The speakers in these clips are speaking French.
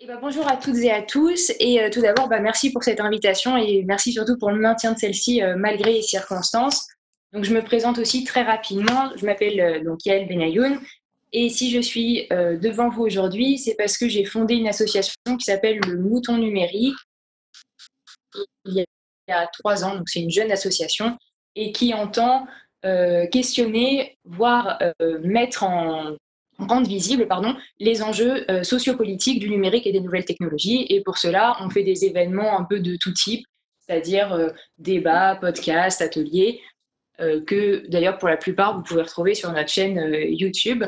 Eh ben, bonjour à toutes et à tous. Et euh, tout d'abord, bah, merci pour cette invitation et merci surtout pour le maintien de celle-ci euh, malgré les circonstances. Donc, je me présente aussi très rapidement. Je m'appelle euh, Yael Benayoun. Et si je suis devant vous aujourd'hui, c'est parce que j'ai fondé une association qui s'appelle le Mouton Numérique il y a trois ans. Donc, c'est une jeune association et qui entend questionner, voire mettre en rendre visibles pardon, les enjeux euh, sociopolitiques du numérique et des nouvelles technologies. Et pour cela, on fait des événements un peu de tout type, c'est-à-dire euh, débats, podcasts, ateliers, euh, que d'ailleurs pour la plupart, vous pouvez retrouver sur notre chaîne YouTube.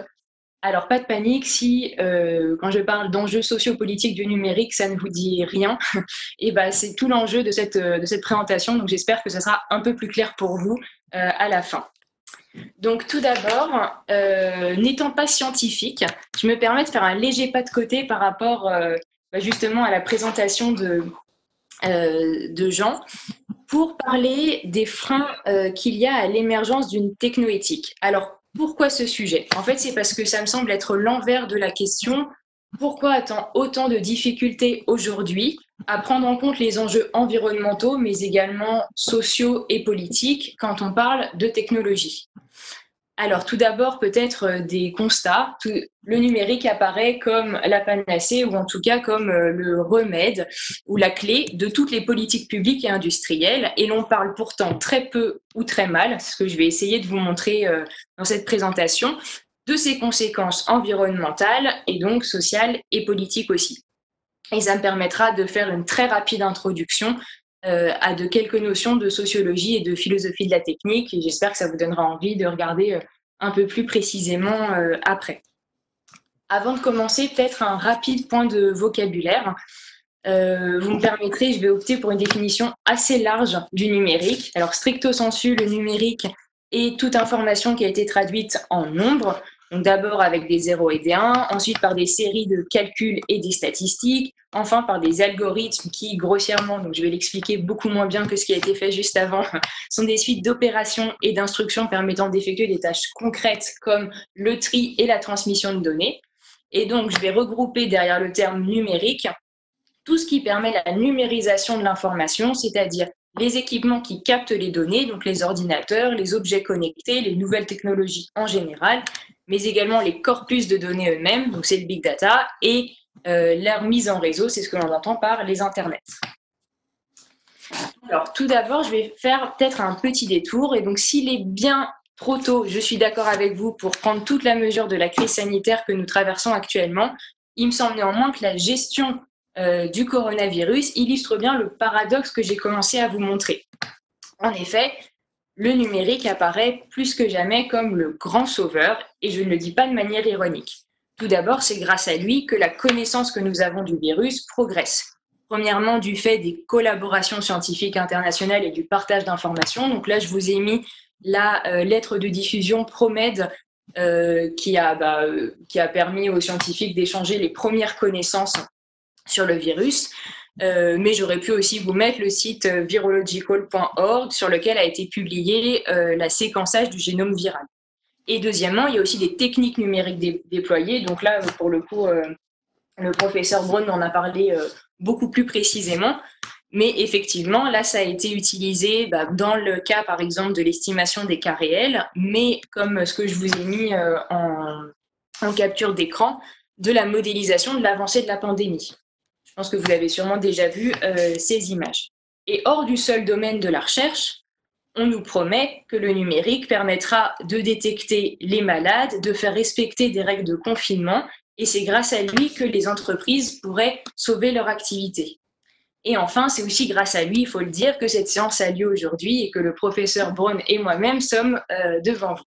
Alors, pas de panique si, quand je parle d'enjeux sociopolitiques du numérique, ça ne vous dit rien. et ben, c'est tout l'enjeu de cette, de cette présentation. Donc, j'espère que ça sera un peu plus clair pour vous à la fin. Donc tout d'abord, euh, n'étant pas scientifique, je me permets de faire un léger pas de côté par rapport euh, bah, justement à la présentation de, euh, de Jean pour parler des freins qu'il y a à l'émergence d'une technoéthique. Alors pourquoi ce sujet? En fait, c'est parce que ça me semble être l'envers de la question. Pourquoi a autant de difficultés aujourd'hui à prendre en compte les enjeux environnementaux, mais également sociaux et politiques quand on parle de technologie? Alors, tout d'abord, peut-être euh, des constats. le numérique apparaît comme la panacée ou en tout cas comme euh, le remède ou la clé de toutes les politiques publiques et industrielles. Et l'on parle pourtant très peu ou très mal, ce que je vais essayer de vous montrer euh, dans cette présentation, de ses conséquences environnementales et donc sociales et politiques aussi. Et ça me permettra de faire une très rapide introduction euh, à de quelques notions de sociologie et de philosophie de la technique. J'espère que ça vous donnera envie de regarder euh, un peu plus précisément euh, après. Avant de commencer, peut-être un rapide point de vocabulaire. vous me permettrez, je vais opter pour une définition assez large du numérique. Alors, stricto sensu, le numérique est toute information qui a été traduite en nombre, donc d'abord avec des 0 et des 1, ensuite par des séries de calculs et des statistiques, enfin par des algorithmes qui, grossièrement, donc je vais l'expliquer beaucoup moins bien que ce qui a été fait juste avant, sont des suites d'opérations et d'instructions permettant d'effectuer des tâches concrètes comme le tri et la transmission de données. Et donc, je vais regrouper derrière le terme numérique tout ce qui permet la numérisation de l'information, c'est-à-dire les équipements qui captent les données, donc les ordinateurs, les objets connectés, les nouvelles technologies en général, mais également les corpus de données eux-mêmes, donc c'est le big data, et euh, leur mise en réseau, c'est ce que l'on entend par les internets. Alors, tout d'abord, je vais faire peut-être un petit détour. Et donc, s'il est bien trop tôt, je suis d'accord avec vous pour prendre toute la mesure de la crise sanitaire que nous traversons actuellement. Il me semble néanmoins que la gestion euh, du coronavirus illustre bien le paradoxe que j'ai commencé à vous montrer. En effet, le numérique apparaît plus que jamais comme le grand sauveur, et je ne le dis pas de manière ironique. Tout d'abord, c'est grâce à lui que la connaissance que nous avons du virus progresse. Premièrement, du fait des collaborations scientifiques internationales et du partage d'informations. Donc là, je vous ai mis la euh, lettre de diffusion PROMED euh, bah, euh, qui a permis aux scientifiques d'échanger les premières connaissances sur le virus. Euh, mais j'aurais pu aussi vous mettre le site euh, virological.org sur lequel a été publié euh, la séquençage du génome viral. Et deuxièmement, il y a aussi des techniques numériques déployées. Donc là, pour le coup, le professeur Braun en a parlé beaucoup plus précisément. Mais effectivement, là, ça a été utilisé bah, dans le cas, par exemple, de l'estimation des cas réels, mais comme ce que je vous ai mis en, en capture d'écran, de la modélisation de l'avancée de la pandémie. Pense que vous avez sûrement déjà vu euh, ces images. Et hors du seul domaine de la recherche, on nous promet que le numérique permettra de détecter les malades, de faire respecter des règles de confinement, et c'est grâce à lui que les entreprises pourraient sauver leur activité. Et enfin, c'est aussi grâce à lui, il faut le dire, que cette séance a lieu aujourd'hui et que le professeur Braun et moi-même sommes euh, devant vous.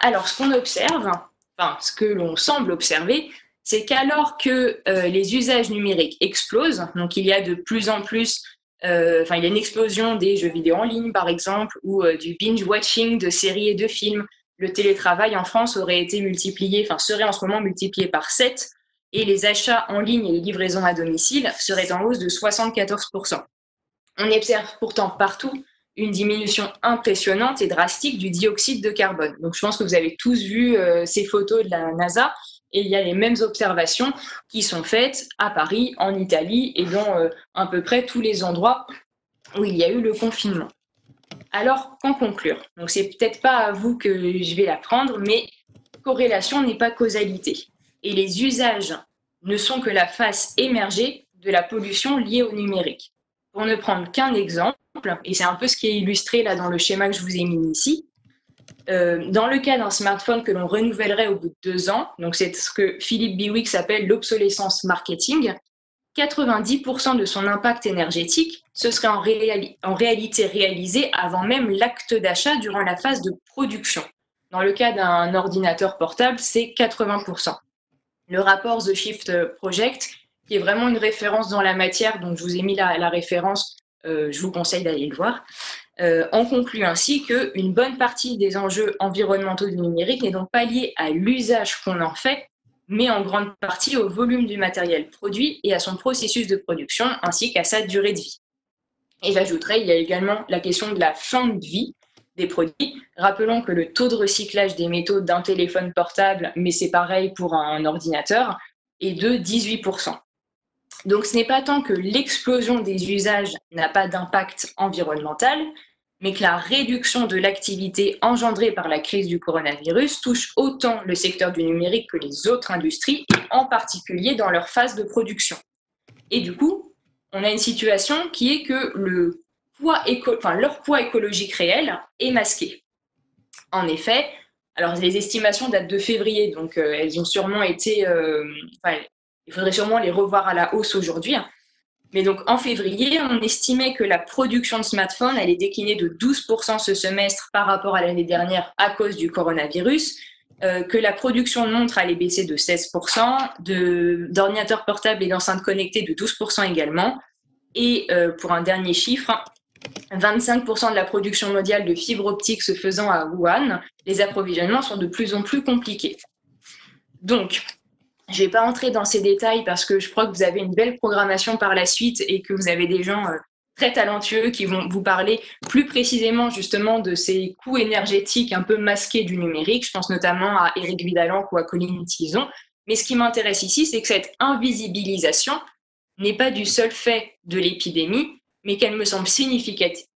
Alors, ce qu'on observe, enfin, ce que l'on semble observer, c'est qu'alors que euh, les usages numériques explosent, donc il y a de plus en plus, euh, enfin il y a une explosion des jeux vidéo en ligne par exemple, ou euh, du binge-watching de séries et de films, le télétravail en France aurait été multiplié, enfin serait en ce moment multiplié par 7, et les achats en ligne et les livraisons à domicile seraient en hausse de 74%. On observe pourtant partout une diminution impressionnante et drastique du dioxyde de carbone. Donc je pense que vous avez tous vu ces photos de la NASA et il y a les mêmes observations qui sont faites à Paris, en Italie et dans euh, à peu près tous les endroits où il y a eu le confinement. Alors, qu'en conclure? Donc, c'est peut-être pas à vous que je vais l'apprendre, mais corrélation n'est pas causalité. Et les usages ne sont que la face émergée de la pollution liée au numérique. Pour ne prendre qu'un exemple, et c'est un peu ce qui est illustré là dans le schéma que je vous ai mis ici, euh, dans le cas d'un smartphone que l'on renouvellerait au bout de deux ans, donc c'est ce que Philippe Biwix appelle l'obsolescence marketing, 90% de son impact énergétique, ce serait en, réalité réalisé avant même l'acte d'achat durant la phase de production. Dans le cas d'un ordinateur portable, c'est 80%. Le rapport The Shift Project, qui est vraiment une référence dans la matière, donc je vous ai mis la, la référence, euh, je vous conseille d'aller le voir, euh, en conclut ainsi qu'une bonne partie des enjeux environnementaux du numérique n'est donc pas liée à l'usage qu'on en fait, mais en grande partie au volume du matériel produit et à son processus de production, ainsi qu'à sa durée de vie. Et j'ajouterais, il y a également la question de la fin de vie des produits. Rappelons que le taux de recyclage des métaux d'un téléphone portable, mais c'est pareil pour un ordinateur, est de 18%. Donc ce n'est pas tant que l'explosion des usages n'a pas d'impact environnemental, mais que la réduction de l'activité engendrée par la crise du coronavirus touche autant le secteur du numérique que les autres industries, et en particulier dans leur phase de production. Et du coup, on a une situation qui est que poids leur poids écologique réel est masqué. En effet, alors les estimations datent de février, donc euh, elles ont sûrement été, euh, il faudrait sûrement les revoir à la hausse aujourd'hui. Mais donc en février, on estimait que la production de smartphones allait décliner de 12% ce semestre par rapport à l'année dernière à cause du coronavirus, euh, que la production de montres allait baisser de 16%, d'ordinateurs portables et d'enceintes connectées de 12% également. Et euh, pour un dernier chiffre, 25% de la production mondiale de fibres optiques se faisant à Wuhan, les approvisionnements sont de plus en plus compliqués. Donc, je ne vais pas entrer dans ces détails parce que je crois que vous avez une belle programmation par la suite et que vous avez des gens euh, très talentueux qui vont vous parler plus précisément justement de ces coûts énergétiques un peu masqués du numérique. Je pense notamment à Eric Vidalan ou à Colline Tison. Mais ce qui m'intéresse ici, c'est que cette invisibilisation n'est pas du seul fait de l'épidémie, mais qu'elle me semble significative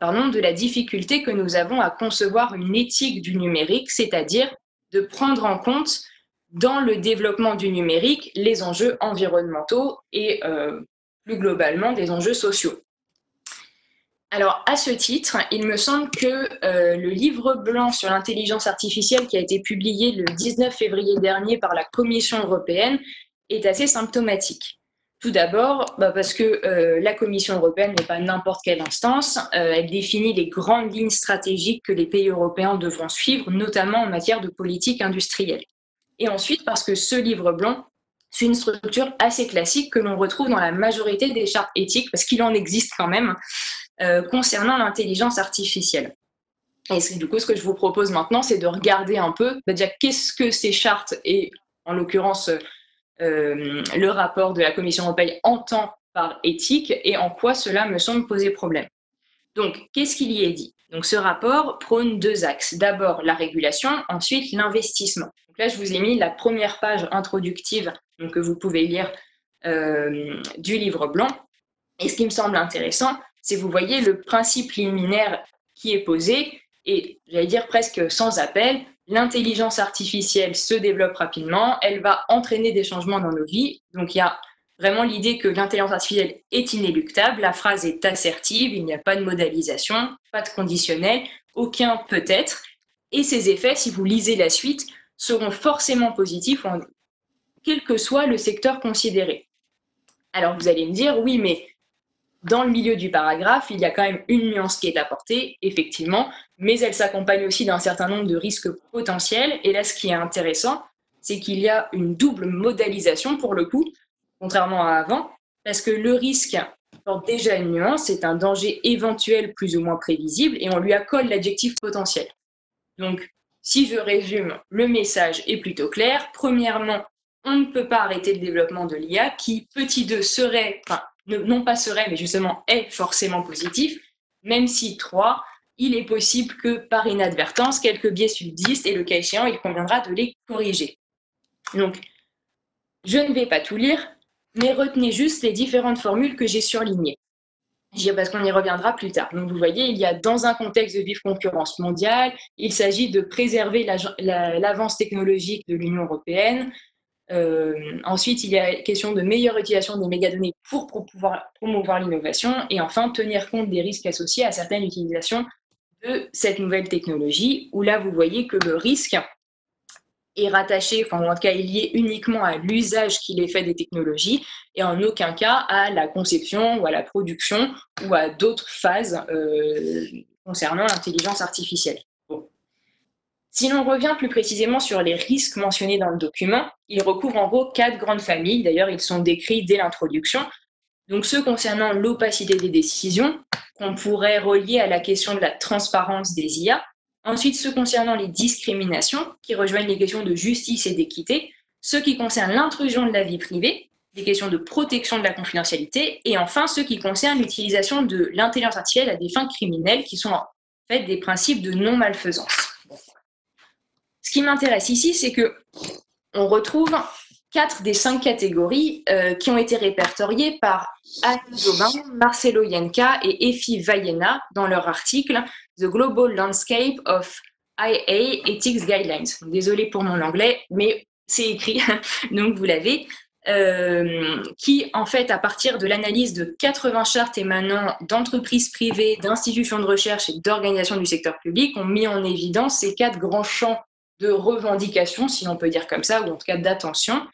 pardon, de la difficulté que nous avons à concevoir une éthique du numérique, c'est-à-dire de prendre en compte dans le développement du numérique les enjeux environnementaux et euh, plus globalement des enjeux sociaux. Alors, à ce titre, il me semble que euh, le livre blanc sur l'intelligence artificielle qui a été publié le 19 février dernier par la Commission européenne est assez symptomatique. Tout d'abord, bah, parce que euh, la Commission européenne n'est pas n'importe quelle instance, elle définit les grandes lignes stratégiques que les pays européens devront suivre, notamment en matière de politique industrielle et ensuite parce que ce livre blanc, c'est une structure assez classique que l'on retrouve dans la majorité des chartes éthiques, parce qu'il en existe quand même, euh, concernant l'intelligence artificielle. Et du coup, ce que je vous propose maintenant, c'est de regarder un peu, déjà, qu'est-ce que ces chartes et, en l'occurrence, euh, le rapport de la Commission européenne entend par éthique et en quoi cela me semble poser problème. Donc, qu'est-ce qu'il y est dit? Donc, ce rapport prône deux axes. D'abord, la régulation, ensuite, l'investissement là, je vous ai mis la première page introductive que vous pouvez lire euh, du livre blanc. Et ce qui me semble intéressant, c'est vous voyez le principe liminaire qui est posé, et j'allais dire presque sans appel, l'intelligence artificielle se développe rapidement, elle va entraîner des changements dans nos vies. Donc il y a vraiment l'idée que l'intelligence artificielle est inéluctable, la phrase est assertive, il n'y a pas de modalisation, pas de conditionnel, aucun peut-être. Et ces effets, si vous lisez la suite, seront forcément positifs, quel que soit le secteur considéré. Alors vous allez me dire, oui, mais dans le milieu du paragraphe, il y a quand même une nuance qui est apportée, effectivement, mais elle s'accompagne aussi d'un certain nombre de risques potentiels. Et là, ce qui est intéressant, c'est qu'il y a une double modalisation pour le coup, contrairement à avant, parce que le risque porte déjà une nuance, c'est un danger éventuel plus ou moins prévisible, et on lui accole l'adjectif potentiel. Donc, si je résume, le message est plutôt clair. Premièrement, on ne peut pas arrêter le développement de l'IA qui, petit 2, serait, enfin, non pas serait, mais justement est forcément positif, même si 3, il est possible que par inadvertance, quelques biais subsistent et le cas échéant, il conviendra de les corriger. Donc, je ne vais pas tout lire, mais retenez juste les différentes formules que j'ai surlignées. Parce qu'on y reviendra plus tard. Donc, vous voyez, il y a dans un contexte de vive concurrence mondiale, il s'agit de préserver l'avance technologique de l'Union européenne. Euh, ensuite, il y a question de meilleure utilisation des mégadonnées pour, pouvoir promouvoir l'innovation. Et enfin, tenir compte des risques associés à certaines utilisations de cette nouvelle technologie, où là, vous voyez que le risque est rattaché, enfin, en tout cas, est lié uniquement à l'usage qu'il est fait des technologies et en aucun cas à la conception ou à la production ou à d'autres phases euh, concernant l'intelligence artificielle. Si l'on revient plus précisément sur les risques mentionnés dans le document, ils recouvrent en gros quatre grandes familles. D'ailleurs, ils sont décrits dès l'introduction. Donc, ceux concernant l'opacité des décisions, qu'on pourrait relier à la question de la transparence des IA. Ensuite, ceux concernant les discriminations, qui rejoignent les questions de justice et d'équité. Ceux qui concernent l'intrusion de la vie privée, les questions de protection de la confidentialité. Et enfin, ceux qui concernent l'utilisation de l'intelligence artificielle à des fins criminelles, qui sont en fait des principes de non-malfaisance. Ce qui m'intéresse ici, c'est que on retrouve quatre des cinq catégories euh, qui ont été répertoriées par Anne Jobin, Marcelo Yenka et Effie Vallena dans leur article The Global Landscape of IA Ethics Guidelines. Désolée pour mon anglais, mais c'est écrit, donc vous l'avez. Euh, qui, en fait, à partir de l'analyse de 80 chartes émanant d'entreprises privées, d'institutions de recherche et d'organisations du secteur public, ont mis en évidence ces quatre grands champs de revendication, si l'on peut dire comme ça, ou en tout cas d'attention,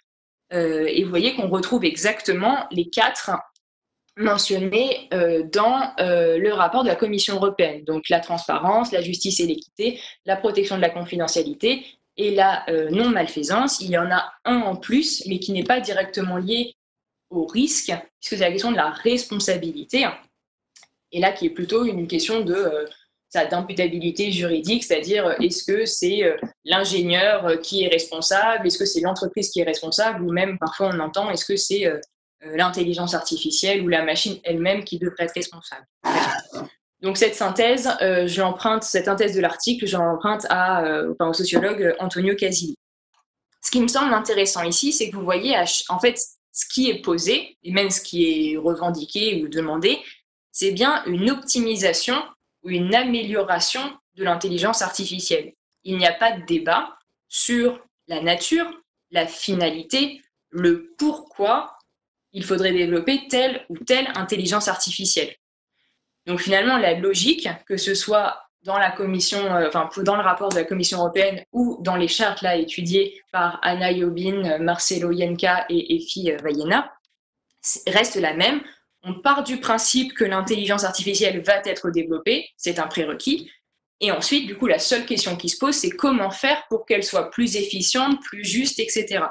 euh, et vous voyez qu'on retrouve exactement les quatre mentionnés euh, dans euh, le rapport de la Commission européenne. Donc la transparence, la justice et l'équité, la protection de la confidentialité et la non-malfaisance. Il y en a un en plus, mais qui n'est pas directement lié au risque, puisque c'est la question de la responsabilité. Et là, qui est plutôt une question de d'imputabilité juridique, c'est-à-dire euh, est-ce que c'est euh, l'ingénieur euh, qui est responsable, est-ce que c'est l'entreprise qui est responsable, ou même parfois on entend est-ce que c'est l'intelligence artificielle ou la machine elle-même qui devrait être responsable. Donc cette synthèse, je l'emprunte, cette synthèse de l'article, je l'emprunte à, au sociologue Antonio Casilli. Ce qui me semble intéressant ici, c'est que vous voyez, en fait, ce qui est posé, et même ce qui est revendiqué ou demandé, c'est bien une optimisation ou une amélioration de l'intelligence artificielle. Il n'y a pas de débat sur la nature, la finalité, le pourquoi il faudrait développer telle ou telle intelligence artificielle. Donc finalement, la logique, que ce soit dans euh, le rapport de la Commission européenne ou dans les chartes là étudiées par Anna Yobin, Marcelo Yenka et Effie Vallena, reste la même on part du principe que l'intelligence artificielle va être développée, c'est un prérequis. Et ensuite, du coup, la seule question qui se pose, c'est comment faire pour qu'elle soit plus efficiente, plus juste, etc.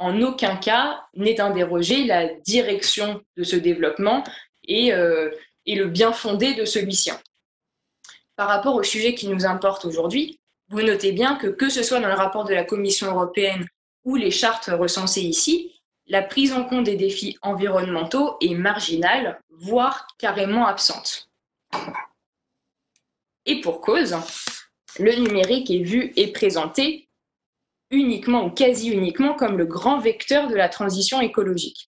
en aucun cas n'est indérogée la direction de ce développement et, euh, et le bien fondé de celui-ci. Par rapport au sujet qui nous importe aujourd'hui, vous notez bien que que ce soit dans le rapport de la Commission européenne ou les chartes recensées ici, la prise en compte des défis environnementaux est marginale, voire carrément absente. Et pour cause, le numérique est vu et présenté uniquement ou quasi uniquement comme le grand vecteur de la transition écologique.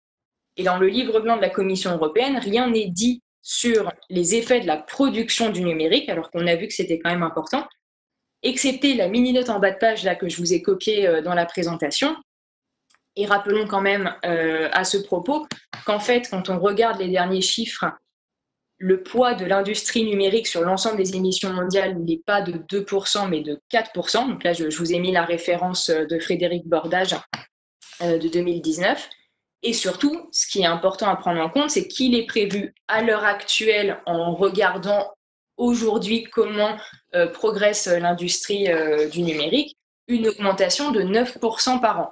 Et dans le livre blanc de la Commission européenne, rien n'est dit sur les effets de la production du numérique, alors qu'on a vu que c'était quand même important, excepté la mini-note en bas de page là, que je vous ai copiée euh, dans la présentation, et rappelons quand même euh, à ce propos qu'en fait, quand on regarde les derniers chiffres, le poids de l'industrie numérique sur l'ensemble des émissions mondiales n'est pas de 2%, mais de 4%. Donc là, je, vous ai mis la référence de Frédéric Bordage euh, de 2019. Et surtout, ce qui est important à prendre en compte, c'est qu'il est prévu à l'heure actuelle, en regardant aujourd'hui comment euh, progresse l'industrie du numérique, une augmentation de 9% par an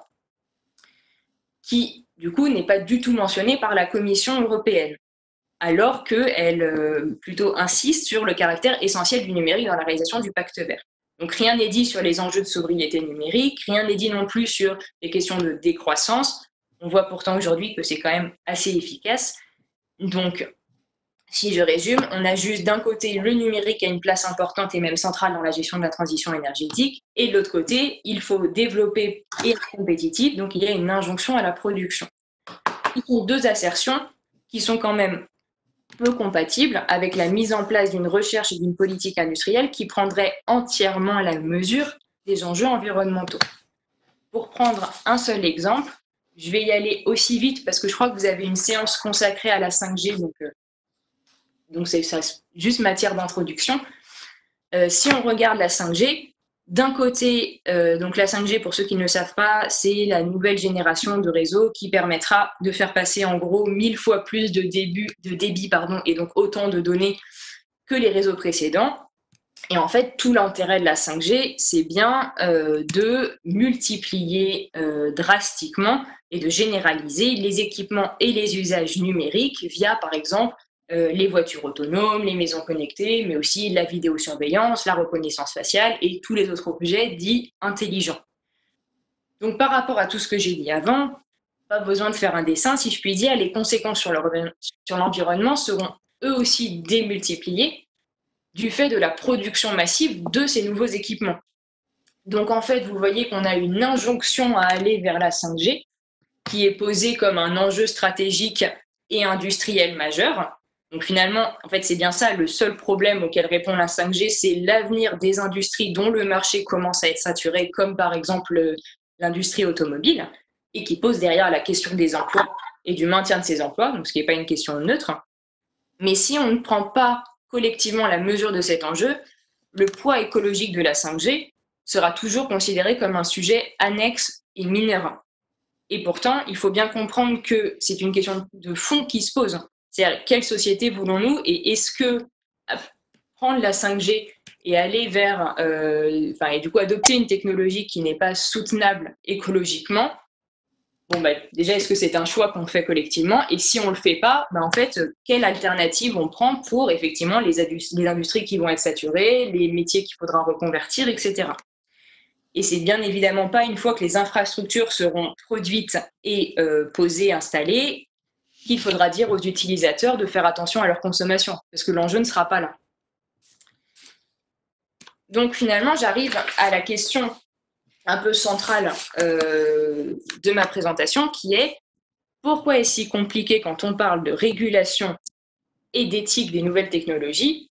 qui, du coup, n'est pas du tout mentionnée par la Commission européenne, alors qu'elle euh, plutôt insiste sur le caractère essentiel du numérique dans la réalisation du pacte vert. Donc rien n'est dit sur les enjeux de sobriété numérique, rien n'est dit non plus sur les questions de décroissance. On voit pourtant aujourd'hui que c'est quand même assez efficace. Donc Si je résume, on a juste d'un côté le numérique a une place importante et même centrale dans la gestion de la transition énergétique, et de l'autre côté, il faut développer et être compétitif, donc il y a une injonction à la production. Y a deux assertions qui sont quand même peu compatibles avec la mise en place d'une recherche et d'une politique industrielle qui prendrait entièrement la mesure des enjeux environnementaux. Pour prendre un seul exemple, je vais y aller aussi vite parce que je crois que vous avez une séance consacrée à la 5G, donc euh, donc c'est juste matière d'introduction. Euh, si on regarde la 5G, d'un côté, euh, donc la 5G, pour ceux qui ne le savent pas, c'est la nouvelle génération de réseaux qui permettra de faire passer en gros mille fois plus de, début, débit pardon, et donc autant de données que les réseaux précédents. Et en fait, tout l'intérêt de la 5G, c'est bien euh, de multiplier drastiquement et de généraliser les équipements et les usages numériques via, par exemple, euh, les voitures autonomes, les maisons connectées, mais aussi la vidéosurveillance, la reconnaissance faciale et tous les autres objets dits intelligents. Donc par rapport à tout ce que j'ai dit avant, pas besoin de faire un dessin, si je puis dire, les conséquences sur l'environnement seront eux aussi démultipliées du fait de la production massive de ces nouveaux équipements. Donc en fait, vous voyez qu'on a une injonction à aller vers la 5G qui est posée comme un enjeu stratégique et industriel majeur, donc finalement, en fait, c'est bien ça. Le seul problème auquel répond la 5G, c'est l'avenir des industries dont le marché commence à être saturé, comme par exemple l'industrie automobile, et qui pose derrière la question des emplois et du maintien de ces emplois, donc ce qui n'est pas une question neutre. Mais si on ne prend pas collectivement la mesure de cet enjeu, le poids écologique de la 5G sera toujours considéré comme un sujet annexe et mineur. Et pourtant, il faut bien comprendre que c'est une question de fond qui se pose. C'est-à-dire, quelle société voulons-nous et est-ce que prendre la 5G et aller vers, euh, et du coup adopter une technologie qui n'est pas soutenable écologiquement, bon, bah, déjà, est-ce que c'est un choix qu'on fait collectivement Et si on ne le fait pas, bah, en fait, quelle alternative on prend pour effectivement les, industries qui vont être saturées, les métiers qu'il faudra reconvertir, etc. Et c'est bien évidemment pas une fois que les infrastructures seront produites et euh, posées, installées, qu'il faudra dire aux utilisateurs de faire attention à leur consommation, parce que l'enjeu ne sera pas là. Donc finalement, j'arrive à la question un peu centrale euh, de ma présentation, qui est pourquoi est-ce si compliqué quand on parle de régulation et d'éthique des nouvelles technologies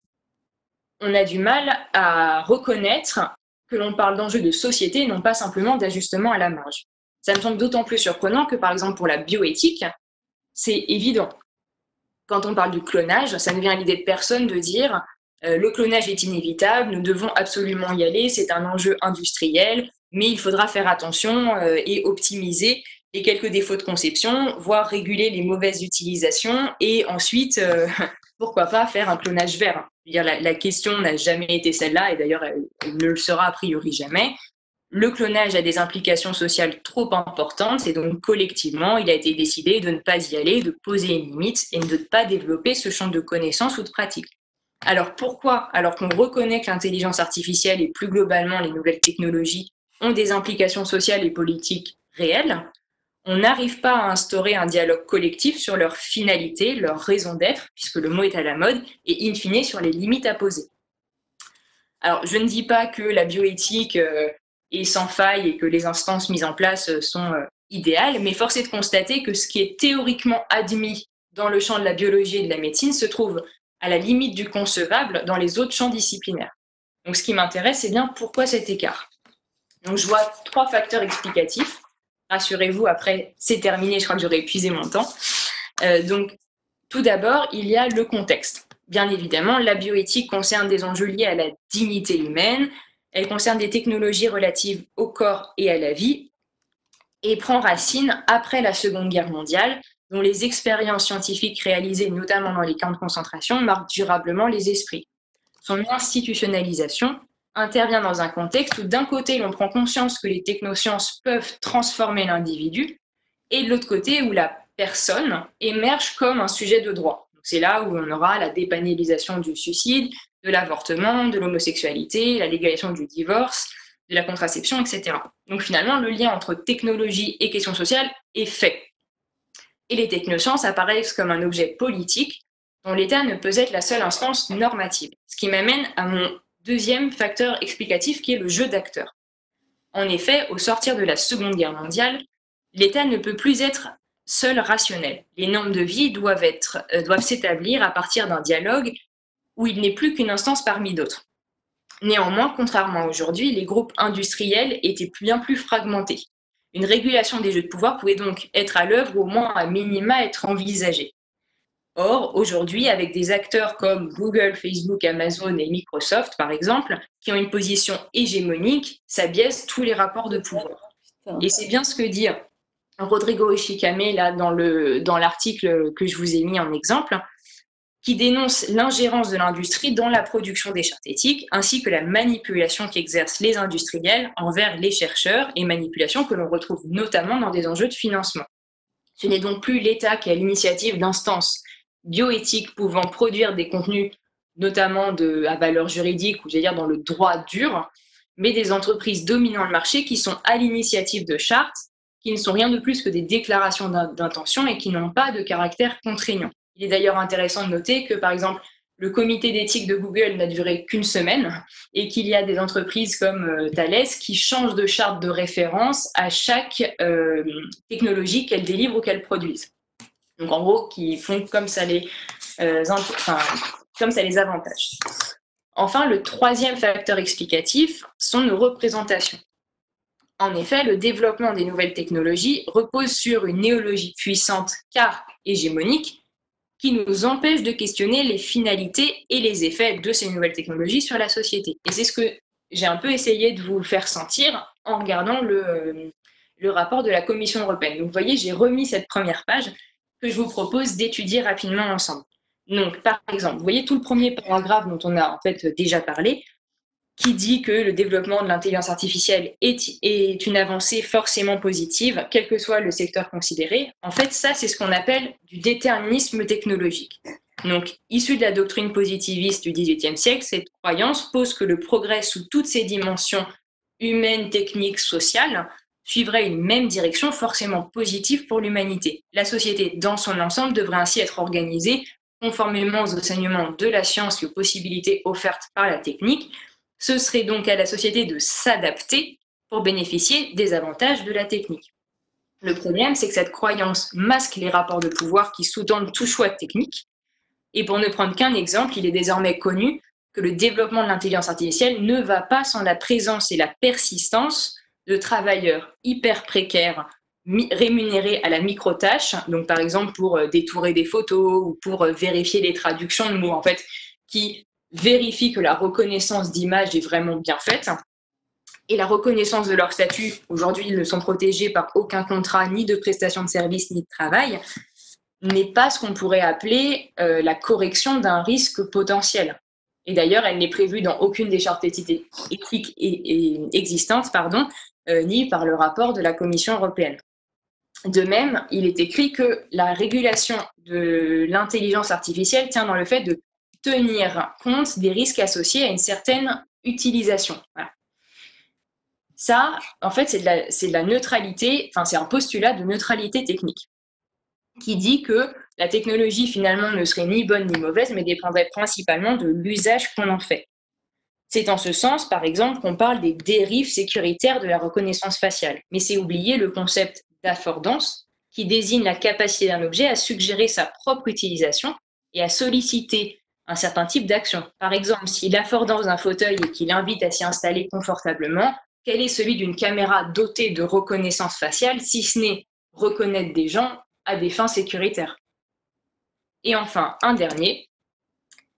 On a du mal à reconnaître que l'on parle d'enjeux de société non pas simplement d'ajustement à la marge? Ça me semble d'autant plus surprenant que, par exemple, pour la bioéthique, c'est évident. Quand on parle du clonage, ça ne vient à l'idée de personne de dire euh, le clonage est inévitable, nous devons absolument y aller, c'est un enjeu industriel, mais il faudra faire attention euh, et optimiser les quelques défauts de conception, voire réguler les mauvaises utilisations et ensuite, euh, pourquoi pas faire un clonage vert. la, la, question n'a jamais été celle-là et d'ailleurs elle, ne le sera a priori jamais. Le clonage a des implications sociales trop importantes et donc collectivement, il a été décidé de ne pas y aller, de poser une limite et de ne pas développer ce champ de connaissances ou de pratiques. Alors pourquoi, alors qu'on reconnaît que l'intelligence artificielle et plus globalement les nouvelles technologies ont des implications sociales et politiques réelles, on n'arrive pas à instaurer un dialogue collectif sur leur finalité, leur raison d'être, puisque le mot est à la mode, et in fine sur les limites à poser? Alors, je ne dis pas que la bioéthique euh, et sans faille et que les instances mises en place euh, sont euh, idéales, mais force est de constater que ce qui est théoriquement admis dans le champ de la biologie et de la médecine se trouve à la limite du concevable dans les autres champs disciplinaires. Donc ce qui m'intéresse, c'est bien pourquoi cet écart. Donc je vois trois facteurs explicatifs. Rassurez-vous, après c'est terminé, je crois que j'aurai épuisé mon temps. Euh, donc tout d'abord, il y a le contexte. Bien évidemment, la bioéthique concerne des enjeux liés à la dignité humaine, elle concerne des technologies relatives au corps et à la vie et prend racine après la Seconde Guerre mondiale, dont les expériences scientifiques réalisées notamment dans les camps de concentration marquent durablement les esprits. Son institutionnalisation intervient dans un contexte où d'un côté l'on prend conscience que les technosciences peuvent transformer l'individu et de l'autre côté où la personne émerge comme un sujet de droit. C'est là où on aura la dépénalisation du suicide, de l'avortement, de l'homosexualité, la légalisation du divorce, de la contraception, etc. Donc finalement, le lien entre technologie et questions sociales est fait. Et les technosciences apparaissent comme un objet politique dont l'État ne peut être la seule instance normative. Ce qui m'amène à mon deuxième facteur explicatif qui est le jeu d'acteurs. En effet, au sortir de la Seconde Guerre mondiale, l'État ne peut plus être seul rationnel. Les normes de vie doivent euh, doivent s'établir à partir d'un dialogue où il n'est plus qu'une instance parmi d'autres. Néanmoins, contrairement à aujourd'hui, les groupes industriels étaient bien plus fragmentés. Une régulation des jeux de pouvoir pouvait donc être à l'œuvre ou au moins à minima être envisagée. Or, aujourd'hui, avec des acteurs comme Google, Facebook, Amazon et Microsoft, par exemple, qui ont une position hégémonique, ça biaise tous les rapports de pouvoir. Et c'est bien ce que dit Rodrigo Ishikame là, dans l'article dans que je vous ai mis en exemple, qui dénonce l'ingérence de l'industrie dans la production des chartes éthiques, ainsi que la manipulation qu'exercent les industriels envers les chercheurs, et manipulation que l'on retrouve notamment dans des enjeux de financement. Ce n'est donc plus l'État qui a l'initiative d'instances bioéthiques pouvant produire des contenus notamment à valeur juridique ou j'allais dire dans le droit dur, mais des entreprises dominant le marché qui sont à l'initiative de chartes qui ne sont rien de plus que des déclarations d'intention et qui n'ont pas de caractère contraignant. Il est d'ailleurs intéressant de noter que, par exemple, le comité d'éthique de Google n'a duré qu'une semaine et qu'il y a des entreprises comme euh, Thales qui changent de charte de référence à chaque euh, technologie qu'elles délivrent ou qu'elles produisent. Donc en gros, qui font comme ça les, euh, comme ça les avantage. Enfin, le troisième facteur explicatif sont nos représentations. En effet, le développement des nouvelles technologies repose sur une néologie puissante car hégémonique qui nous empêche de questionner les finalités et les effets de ces nouvelles technologies sur la société. Et c'est ce que j'ai un peu essayé de vous faire sentir en regardant le, le rapport de la Commission européenne. Donc vous voyez, j'ai remis cette première page que je vous propose d'étudier rapidement ensemble. Donc, par exemple, vous voyez tout le premier paragraphe dont on a en fait déjà parlé, qui dit que le développement de l'intelligence artificielle est, une avancée forcément positive, quel que soit le secteur considéré. En fait, ça, c'est ce qu'on appelle du déterminisme technologique. Donc, issu de la doctrine positiviste du XVIIIe siècle, cette croyance pose que le progrès sous toutes ses dimensions humaines, techniques, sociales suivrait une même direction forcément positive pour l'humanité. La société dans son ensemble devrait ainsi être organisée conformément aux enseignements de la science et aux possibilités offertes par la technique, ce serait donc à la société de s'adapter pour bénéficier des avantages de la technique. Le problème, c'est que cette croyance masque les rapports de pouvoir qui sous-tendent tout choix technique. Et pour ne prendre qu'un exemple, il est désormais connu que le développement de l'intelligence artificielle ne va pas sans la présence et la persistance de travailleurs hyper précaires rémunérés à la micro-tâche, donc par exemple pour euh, détourer des photos ou pour euh, vérifier les traductions de mots, en fait, qui vérifient que la reconnaissance d'image est vraiment bien faite. Et la reconnaissance de leur statut, aujourd'hui, ils ne sont protégés par aucun contrat, ni de prestation de service, ni de travail, n'est pas ce qu'on pourrait appeler euh, la correction d'un risque potentiel. Et d'ailleurs, elle n'est prévue dans aucune des chartes éthiques existantes, euh, ni par le rapport de la Commission européenne. De même, il est écrit que la régulation de l'intelligence artificielle tient dans le fait de tenir compte des risques associés à une certaine utilisation. Ça, en fait, c'est de, la neutralité, enfin, c'est un postulat de neutralité technique qui dit que la technologie finalement ne serait ni bonne ni mauvaise, mais dépendrait principalement de l'usage qu'on en fait. C'est en ce sens, par exemple, qu'on parle des dérives sécuritaires de la reconnaissance faciale. Mais c'est oublier le concept d'affordance, qui désigne la capacité d'un objet à suggérer sa propre utilisation et à solliciter un certain type d'action. Par exemple, s'il afforde dans un fauteuil et qu'il invite à s'y installer confortablement, quel est celui d'une caméra dotée de reconnaissance faciale, si ce n'est reconnaître des gens à des fins sécuritaires? Et enfin, un dernier,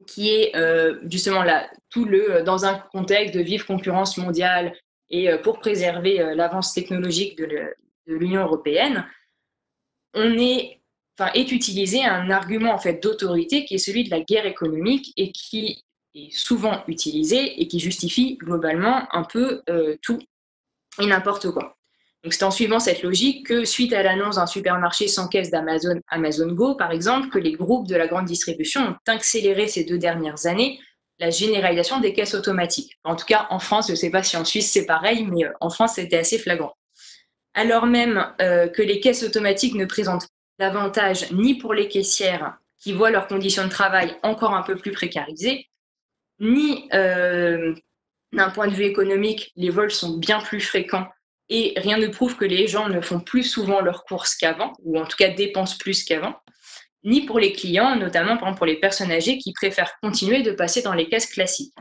qui est euh, justement là, tout le, dans un contexte de vive concurrence mondiale et euh, pour préserver euh, l'avance technologique de l'Union européenne, on est enfin, est utilisé un argument en fait d'autorité qui est celui de la guerre économique et qui est souvent utilisé et qui justifie globalement un peu euh, tout et n'importe quoi. Donc c'est en suivant cette logique que suite à l'annonce d'un supermarché sans caisse d'Amazon, Amazon Go par exemple, que les groupes de la grande distribution ont accéléré ces deux dernières années la généralisation des caisses automatiques. En tout cas, en France, je ne sais pas si en Suisse c'est pareil, mais euh, en France, c'était assez flagrant. Alors même euh, que les caisses automatiques ne présentent davantage ni pour les caissières qui voient leurs conditions de travail encore un peu plus précarisées, ni euh, d'un point de vue économique, les vols sont bien plus fréquents et rien ne prouve que les gens ne font plus souvent leurs courses qu'avant, ou en tout cas dépensent plus qu'avant, ni pour les clients, notamment pour les personnes âgées qui préfèrent continuer de passer dans les caisses classiques.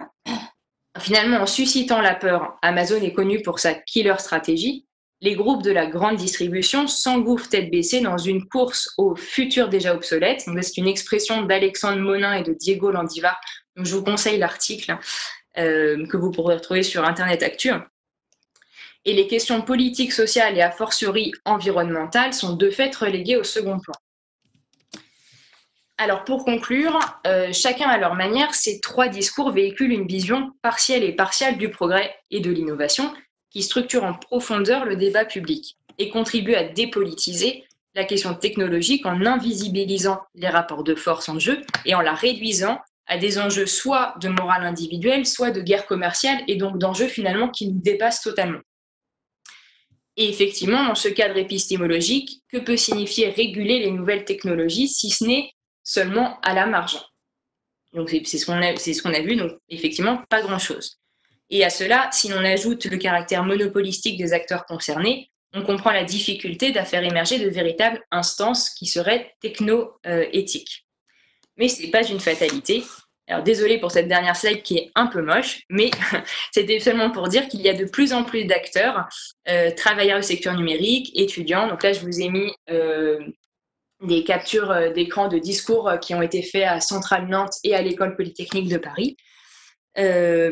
Finalement, en suscitant la peur, Amazon est connu pour sa killer stratégie. Les groupes de la grande distribution s'engouffrent tête baissée dans une course au futur déjà obsolète. C'est une expression d'Alexandre Monin et de Diego Landivar. Donc, je vous conseille l'article euh, que vous pourrez retrouver sur Internet Actu. Et les questions politiques, sociales et a fortiori environnementales sont de fait reléguées au second plan. Alors pour conclure, euh, chacun à leur manière, ces trois discours véhiculent une vision partielle et partiale du progrès et de l'innovation qui structure en profondeur le débat public et contribue à dépolitiser la question technologique en invisibilisant les rapports de force en jeu et en la réduisant à des enjeux soit de morale individuelle, soit de guerre commerciale et donc d'enjeux finalement qui nous dépassent totalement. Et effectivement, dans ce cadre épistémologique, que peut signifier réguler les nouvelles technologies si ce n'est seulement à la marge? Donc c'est ce qu'on a, ce qu'on a vu, donc effectivement pas grand-chose. Et à cela, si l'on ajoute le caractère monopolistique des acteurs concernés, on comprend la difficulté d'à faire émerger de véritables instances qui seraient techno-éthiques. Mais ce n'est pas une fatalité. Alors désolé pour cette dernière slide qui est un peu moche, mais c'était seulement pour dire qu'il y a de plus en plus d'acteurs, euh, travailleurs du secteur numérique, étudiants. Donc là, je vous ai mis euh, des captures euh, d'écran de discours euh, qui ont été faits à Centrale Nantes et à l'École polytechnique de Paris. Euh,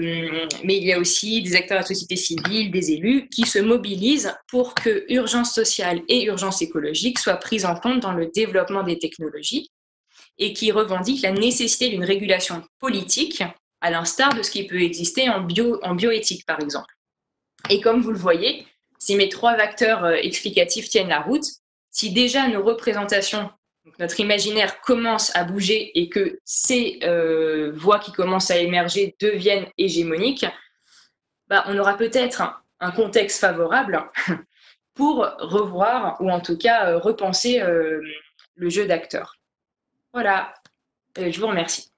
mais il y a aussi des acteurs de la société civile, des élus, qui se mobilisent pour que urgence sociale et urgence écologique soient prises en compte dans le développement des technologies et qui revendiquent la nécessité d'une régulation politique, à l'instar de ce qui peut exister en, bio, en bioéthique, par exemple. Et comme vous le voyez, si mes trois vecteurs explicatifs tiennent la route, si déjà nos représentations, notre imaginaire commence à bouger et que ces euh, voix qui commencent à émerger deviennent hégémoniques, bah, on aura peut-être un, contexte favorable pour revoir ou en tout cas euh, repenser euh, le jeu d'acteur. Voilà, je vous remercie.